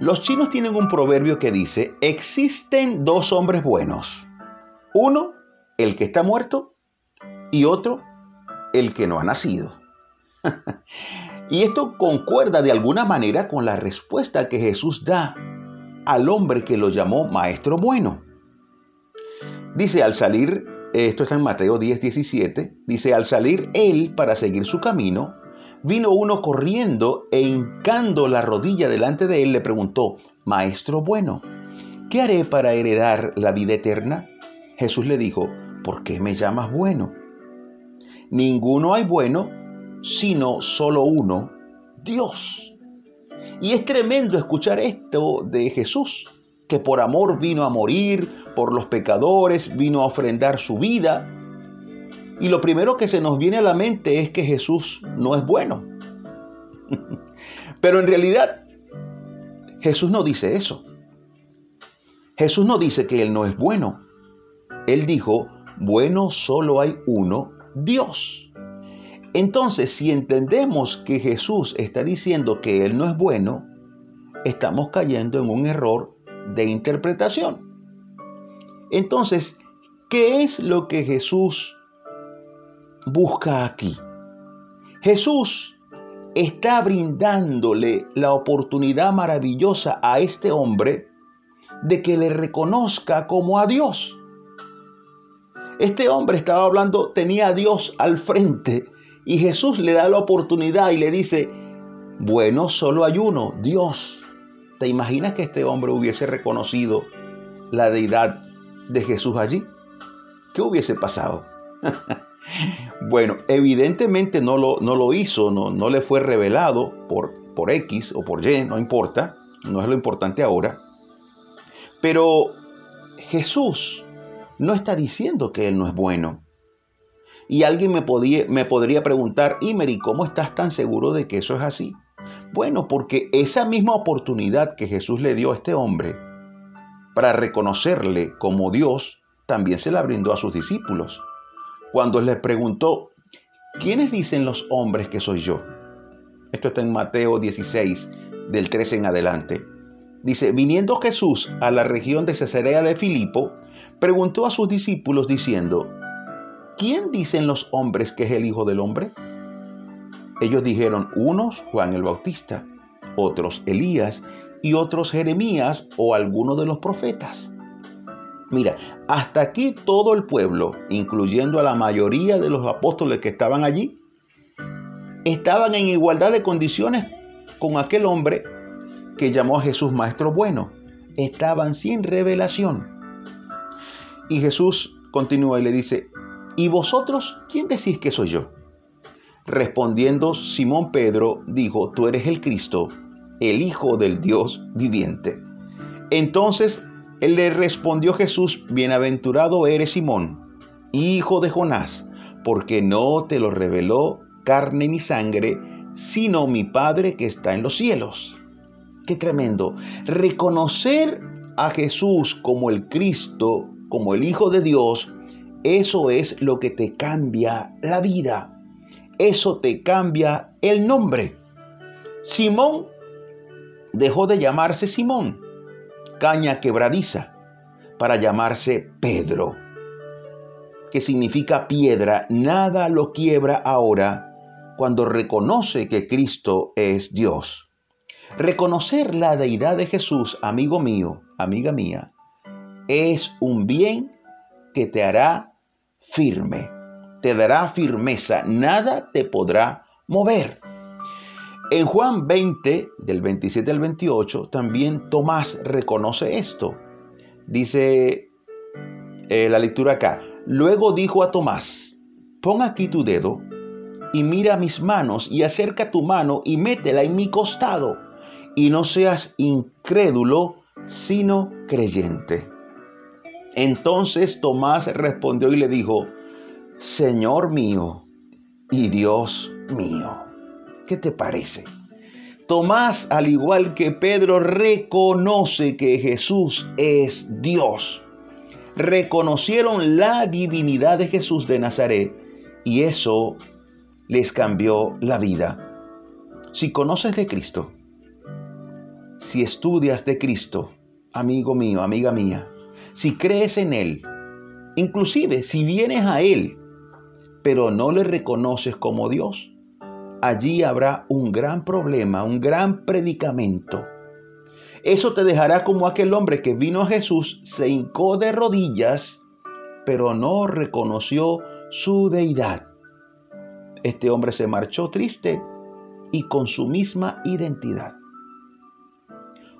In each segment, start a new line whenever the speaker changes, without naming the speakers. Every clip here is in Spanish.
Los chinos tienen un proverbio que dice, existen dos hombres buenos. Uno, el que está muerto, y otro, el que no ha nacido. y esto concuerda de alguna manera con la respuesta que Jesús da al hombre que lo llamó maestro bueno. Dice, al salir, esto está en Mateo 10, 17, dice, al salir él para seguir su camino, vino uno corriendo e hincando la rodilla delante de él le preguntó, Maestro bueno, ¿qué haré para heredar la vida eterna? Jesús le dijo, ¿por qué me llamas bueno? Ninguno hay bueno, sino solo uno, Dios. Y es tremendo escuchar esto de Jesús, que por amor vino a morir, por los pecadores vino a ofrendar su vida, y lo primero que se nos viene a la mente es que Jesús no es bueno. Pero en realidad Jesús no dice eso. Jesús no dice que Él no es bueno. Él dijo, bueno solo hay uno, Dios. Entonces, si entendemos que Jesús está diciendo que Él no es bueno, estamos cayendo en un error de interpretación. Entonces, ¿qué es lo que Jesús busca aquí. Jesús está brindándole la oportunidad maravillosa a este hombre de que le reconozca como a Dios. Este hombre estaba hablando, tenía a Dios al frente y Jesús le da la oportunidad y le dice, bueno, solo hay uno, Dios. ¿Te imaginas que este hombre hubiese reconocido la deidad de Jesús allí? ¿Qué hubiese pasado? Bueno, evidentemente no lo, no lo hizo, no, no, le fue revelado por, por X o por Y, no importa, no es lo importante ahora. Pero Jesús no está diciendo que Él no es bueno. Y alguien me, podía, me podría preguntar, Imery, ¿cómo estás tan seguro de que eso es así? Bueno, porque esa misma oportunidad que Jesús le dio a este hombre para reconocerle como Dios, también se la brindó a sus discípulos cuando les preguntó, ¿quiénes dicen los hombres que soy yo? Esto está en Mateo 16, del 13 en adelante. Dice, viniendo Jesús a la región de Cesarea de Filipo, preguntó a sus discípulos diciendo, ¿quién dicen los hombres que es el Hijo del Hombre? Ellos dijeron, unos Juan el Bautista, otros Elías y otros Jeremías o alguno de los profetas. Mira, hasta aquí todo el pueblo, incluyendo a la mayoría de los apóstoles que estaban allí, estaban en igualdad de condiciones con aquel hombre que llamó a Jesús Maestro Bueno. Estaban sin revelación. Y Jesús continúa y le dice, ¿y vosotros quién decís que soy yo? Respondiendo Simón Pedro dijo, tú eres el Cristo, el Hijo del Dios viviente. Entonces él le respondió Jesús, bienaventurado eres Simón, hijo de Jonás, porque no te lo reveló carne ni sangre, sino mi Padre que está en los cielos. Qué tremendo. Reconocer a Jesús como el Cristo, como el Hijo de Dios, eso es lo que te cambia la vida. Eso te cambia el nombre. Simón dejó de llamarse Simón caña quebradiza para llamarse Pedro, que significa piedra. Nada lo quiebra ahora cuando reconoce que Cristo es Dios. Reconocer la deidad de Jesús, amigo mío, amiga mía, es un bien que te hará firme, te dará firmeza, nada te podrá mover. En Juan 20, del 27 al 28, también Tomás reconoce esto. Dice eh, la lectura acá. Luego dijo a Tomás, pon aquí tu dedo y mira mis manos y acerca tu mano y métela en mi costado y no seas incrédulo, sino creyente. Entonces Tomás respondió y le dijo, Señor mío y Dios mío. ¿Qué te parece? Tomás, al igual que Pedro, reconoce que Jesús es Dios. Reconocieron la divinidad de Jesús de Nazaret y eso les cambió la vida. Si conoces de Cristo, si estudias de Cristo, amigo mío, amiga mía, si crees en Él, inclusive si vienes a Él, pero no le reconoces como Dios, allí habrá un gran problema, un gran predicamento. Eso te dejará como aquel hombre que vino a Jesús, se hincó de rodillas, pero no reconoció su deidad. Este hombre se marchó triste y con su misma identidad.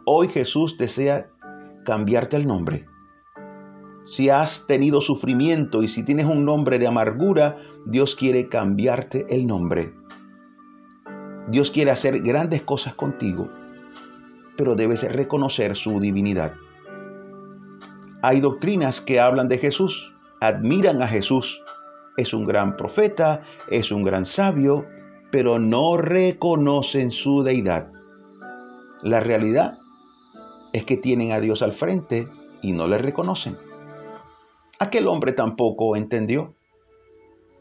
Hoy Jesús desea cambiarte el nombre. Si has tenido sufrimiento y si tienes un nombre de amargura, Dios quiere cambiarte el nombre. Dios quiere hacer grandes cosas contigo, pero debes reconocer su divinidad. Hay doctrinas que hablan de Jesús, admiran a Jesús. Es un gran profeta, es un gran sabio, pero no reconocen su deidad. La realidad es que tienen a Dios al frente y no le reconocen. Aquel hombre tampoco entendió.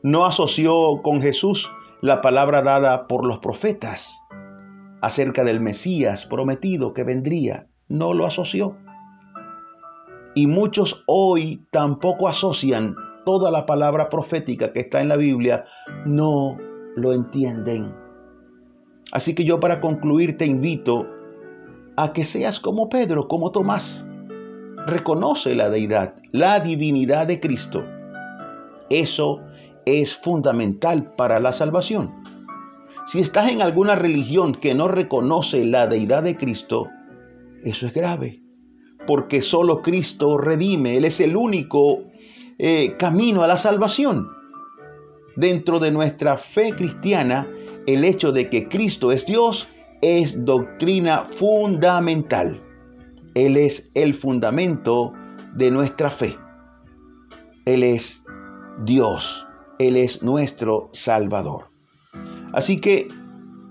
No asoció con Jesús la palabra dada por los profetas acerca del Mesías prometido que vendría. No lo asoció. Y muchos hoy tampoco asocian toda la palabra profética que está en la Biblia. No lo entienden. Así que yo para concluir te invito a que seas como Pedro, como Tomás. Reconoce la deidad, la divinidad de Cristo. Eso es fundamental para la salvación. Si estás en alguna religión que no reconoce la deidad de Cristo, eso es grave, porque solo Cristo redime, Él es el único eh, camino a la salvación. Dentro de nuestra fe cristiana, el hecho de que Cristo es Dios es doctrina fundamental. Él es el fundamento de nuestra fe. Él es Dios. Él es nuestro Salvador. Así que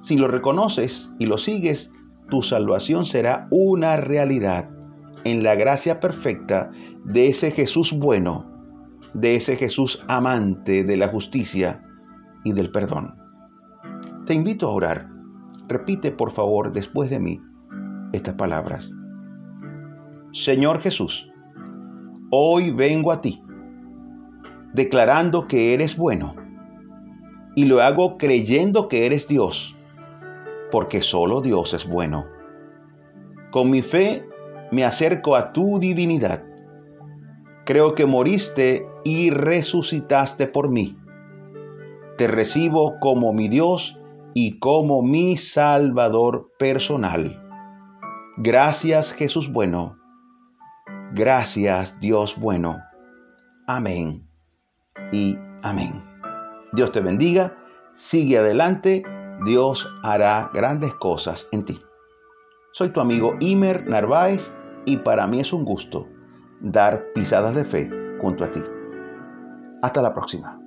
si lo reconoces y lo sigues, tu salvación será una realidad en la gracia perfecta de ese Jesús bueno, de ese Jesús amante de la justicia y del perdón. Te invito a orar Repite por favor después de mí estas palabras. Señor Jesús, hoy vengo a ti, declarando que eres bueno, y lo hago creyendo que eres Dios, porque solo Dios es bueno. Con mi fe me acerco a tu divinidad. Creo que moriste y resucitaste por mí. Te recibo como mi Dios y como mi Salvador personal. Gracias Jesús bueno. Gracias Dios bueno. Amén y amén. Dios te bendiga. Sigue adelante. Dios hará grandes cosas en ti. Soy tu amigo Imer Narváez y para mí es un gusto dar pisadas de fe junto a ti. Hasta la próxima.